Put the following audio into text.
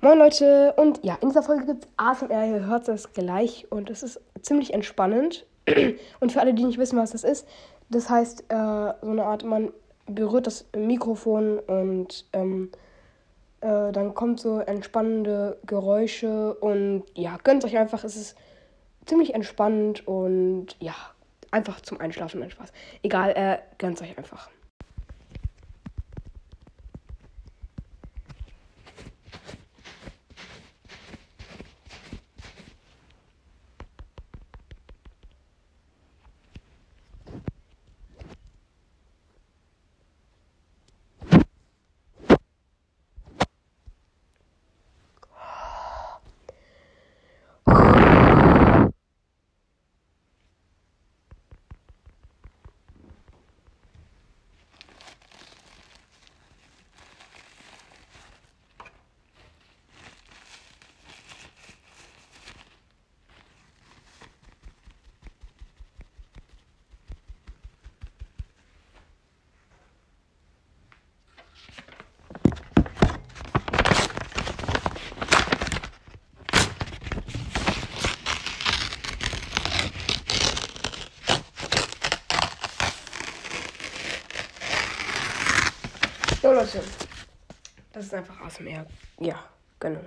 Moin Leute und ja, in dieser Folge gibt es ASMR, ihr hört es gleich und es ist ziemlich entspannend. Und für alle, die nicht wissen, was das ist, das heißt äh, so eine Art, man berührt das Mikrofon und ähm, äh, dann kommt so entspannende Geräusche und ja, gönnt euch einfach, es ist ziemlich entspannend und ja, einfach zum Einschlafen, nein Spaß. Egal, äh, gönnt euch einfach. So Leute, das ist einfach ASMR. Ja, genau.